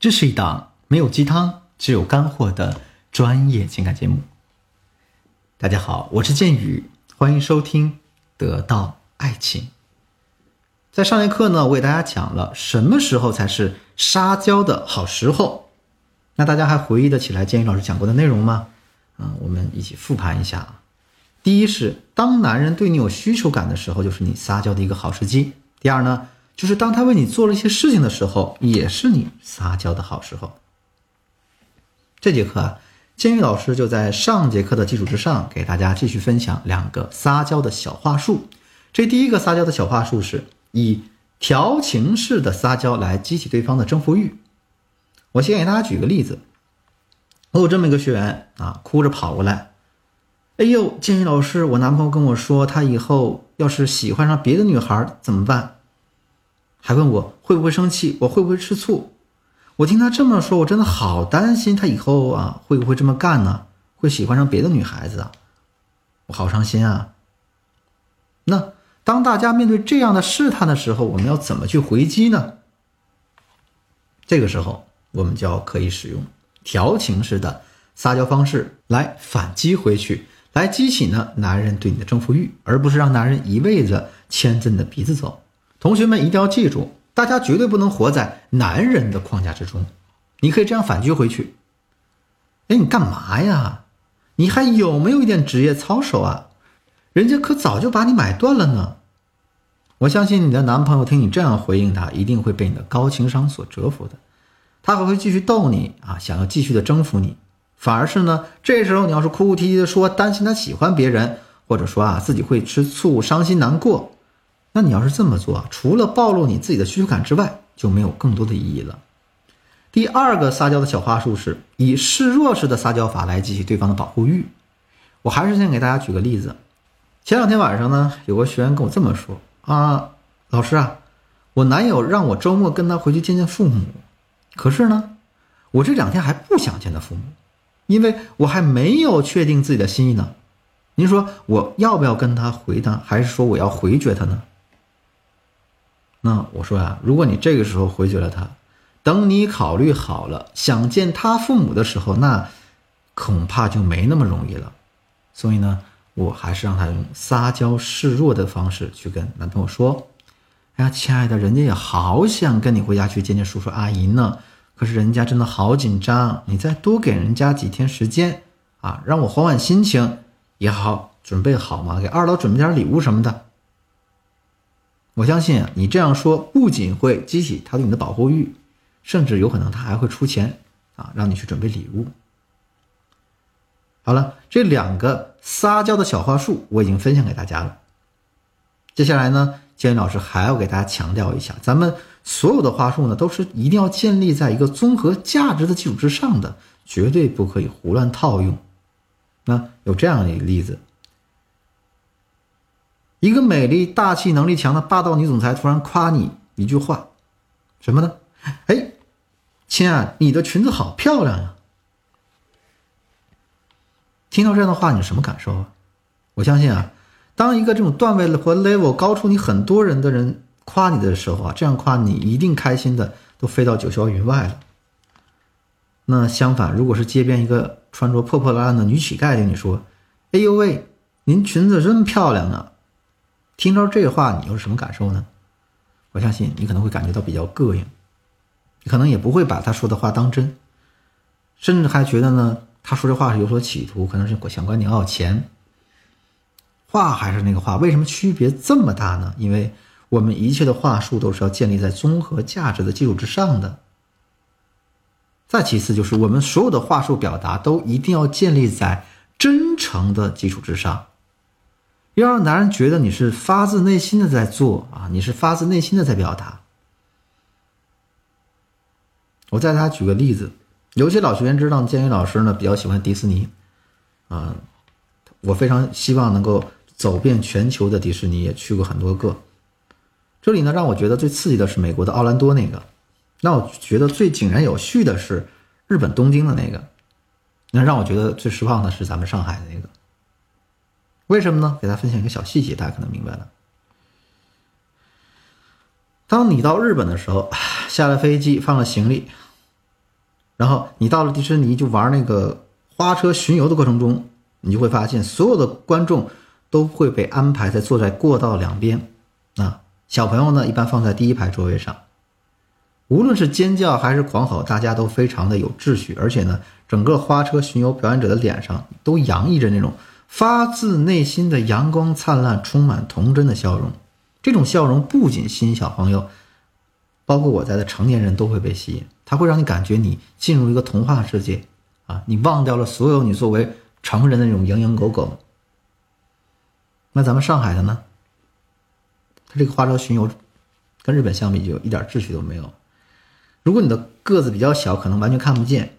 这是一档没有鸡汤，只有干货的专业情感节目。大家好，我是剑宇，欢迎收听《得到爱情》。在上节课呢，我给大家讲了什么时候才是撒娇的好时候。那大家还回忆得起来剑宇老师讲过的内容吗？嗯，我们一起复盘一下啊。第一是，当男人对你有需求感的时候，就是你撒娇的一个好时机。第二呢？就是当他为你做了一些事情的时候，也是你撒娇的好时候。这节课啊，建宇老师就在上节课的基础之上，给大家继续分享两个撒娇的小话术。这第一个撒娇的小话术是以调情式的撒娇来激起对方的征服欲。我先给大家举个例子，我有这么一个学员啊，哭着跑过来，哎呦，建宇老师，我男朋友跟我说，他以后要是喜欢上别的女孩怎么办？还问我会不会生气，我会不会吃醋？我听他这么说，我真的好担心他以后啊会不会这么干呢？会喜欢上别的女孩子啊？我好伤心啊！那当大家面对这样的试探的时候，我们要怎么去回击呢？这个时候，我们就要可以使用调情式的撒娇方式来反击回去，来激起呢男人对你的征服欲，而不是让男人一味的牵着你的鼻子走。同学们一定要记住，大家绝对不能活在男人的框架之中。你可以这样反击回去：“哎，你干嘛呀？你还有没有一点职业操守啊？人家可早就把你买断了呢。”我相信你的男朋友听你这样回应他，一定会被你的高情商所折服的。他还会继续逗你啊，想要继续的征服你。反而是呢，这时候你要是哭哭啼啼的说担心他喜欢别人，或者说啊自己会吃醋、伤心难过。那你要是这么做，除了暴露你自己的需求感之外，就没有更多的意义了。第二个撒娇的小话术是以示弱式的撒娇法来激起对方的保护欲。我还是先给大家举个例子。前两天晚上呢，有个学员跟我这么说啊，老师啊，我男友让我周末跟他回去见见父母，可是呢，我这两天还不想见他父母，因为我还没有确定自己的心意呢。您说我要不要跟他回他？还是说我要回绝他呢？那我说呀，如果你这个时候回绝了他，等你考虑好了想见他父母的时候，那恐怕就没那么容易了。所以呢，我还是让他用撒娇示弱的方式去跟男朋友说：“哎呀，亲爱的，人家也好想跟你回家去见见叔叔阿姨呢，可是人家真的好紧张，你再多给人家几天时间啊，让我缓缓心情也好，准备好嘛，给二老准备点礼物什么的。”我相信啊，你这样说不仅会激起他对你的保护欲，甚至有可能他还会出钱啊，让你去准备礼物。好了，这两个撒娇的小话术我已经分享给大家了。接下来呢，建宇老师还要给大家强调一下，咱们所有的话术呢，都是一定要建立在一个综合价值的基础之上的，绝对不可以胡乱套用。那有这样的一个例子。一个美丽、大气、能力强的霸道女总裁突然夸你一句话，什么呢？哎，亲爱，你的裙子好漂亮呀！听到这样的话，你什么感受啊？我相信啊，当一个这种段位和 level 高出你很多人的人夸你的时候啊，这样夸你一定开心的都飞到九霄云外了。那相反，如果是街边一个穿着破破烂烂的女乞丐对你说：“哎呦喂，您裙子真漂亮啊！”听到这话，你又是什么感受呢？我相信你可能会感觉到比较膈应，你可能也不会把他说的话当真，甚至还觉得呢，他说这话是有所企图，可能是想管你要钱。话还是那个话，为什么区别这么大呢？因为我们一切的话术都是要建立在综合价值的基础之上的。再其次，就是我们所有的话术表达都一定要建立在真诚的基础之上。要让男人觉得你是发自内心的在做啊，你是发自内心的在表达。我再给大家举个例子，有些老学员知道建宇老师呢比较喜欢迪士尼，啊，我非常希望能够走遍全球的迪士尼，也去过很多个。这里呢让我觉得最刺激的是美国的奥兰多那个，那我觉得最井然有序的是日本东京的那个，那让我觉得最失望的是咱们上海的那个。为什么呢？给大家分享一个小细节，大家可能明白了。当你到日本的时候，下了飞机，放了行李，然后你到了迪士尼就玩那个花车巡游的过程中，你就会发现所有的观众都会被安排在坐在过道两边，啊，小朋友呢一般放在第一排座位上。无论是尖叫还是狂吼，大家都非常的有秩序，而且呢，整个花车巡游表演者的脸上都洋溢着那种发自内心的阳光灿烂、充满童真的笑容。这种笑容不仅吸引小朋友，包括我在的成年人都会被吸引。它会让你感觉你进入一个童话世界啊，你忘掉了所有你作为成人的那种蝇营狗苟。那咱们上海的呢？它这个花车巡游跟日本相比，就一点秩序都没有。如果你的个子比较小，可能完全看不见，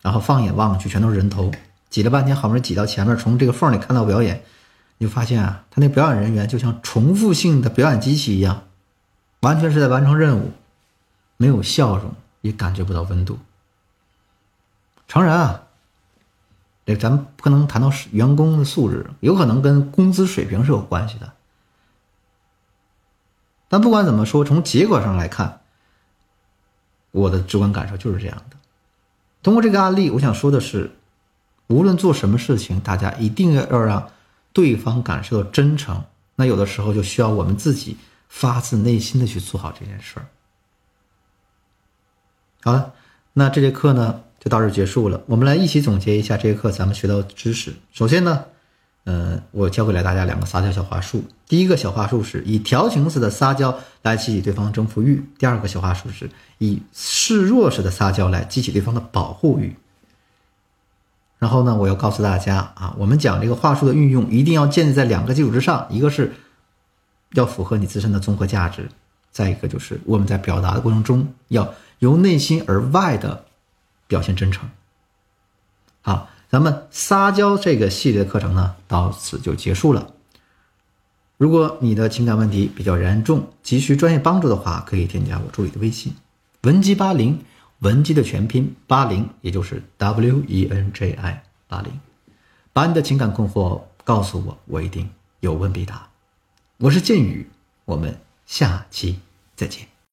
然后放眼望去全都是人头，挤了半天好不容易挤到前面，从这个缝里看到表演，你就发现啊，他那表演人员就像重复性的表演机器一样，完全是在完成任务，没有笑容，也感觉不到温度。诚然啊，这咱们不可能谈到员工的素质，有可能跟工资水平是有关系的。但不管怎么说，从结果上来看。我的直观感受就是这样的。通过这个案例，我想说的是，无论做什么事情，大家一定要要让对方感受到真诚。那有的时候就需要我们自己发自内心的去做好这件事儿。好了，那这节课呢就到这结束了。我们来一起总结一下这节课咱们学到的知识。首先呢。嗯，我教给了大家两个撒娇小话术。第一个小话术是以调情式的撒娇来激起对方征服欲；第二个小话术是以示弱式的撒娇来激起对方的保护欲。然后呢，我要告诉大家啊，我们讲这个话术的运用一定要建立在两个基础之上：一个是要符合你自身的综合价值；再一个就是我们在表达的过程中要由内心而外的表现真诚。好。咱们撒娇这个系列课程呢，到此就结束了。如果你的情感问题比较严重，急需专业帮助的话，可以添加我助理的微信文姬八零，文姬的全拼八零，也就是 W E N J I 八零，把你的情感困惑告诉我，我一定有问必答。我是剑宇，我们下期再见。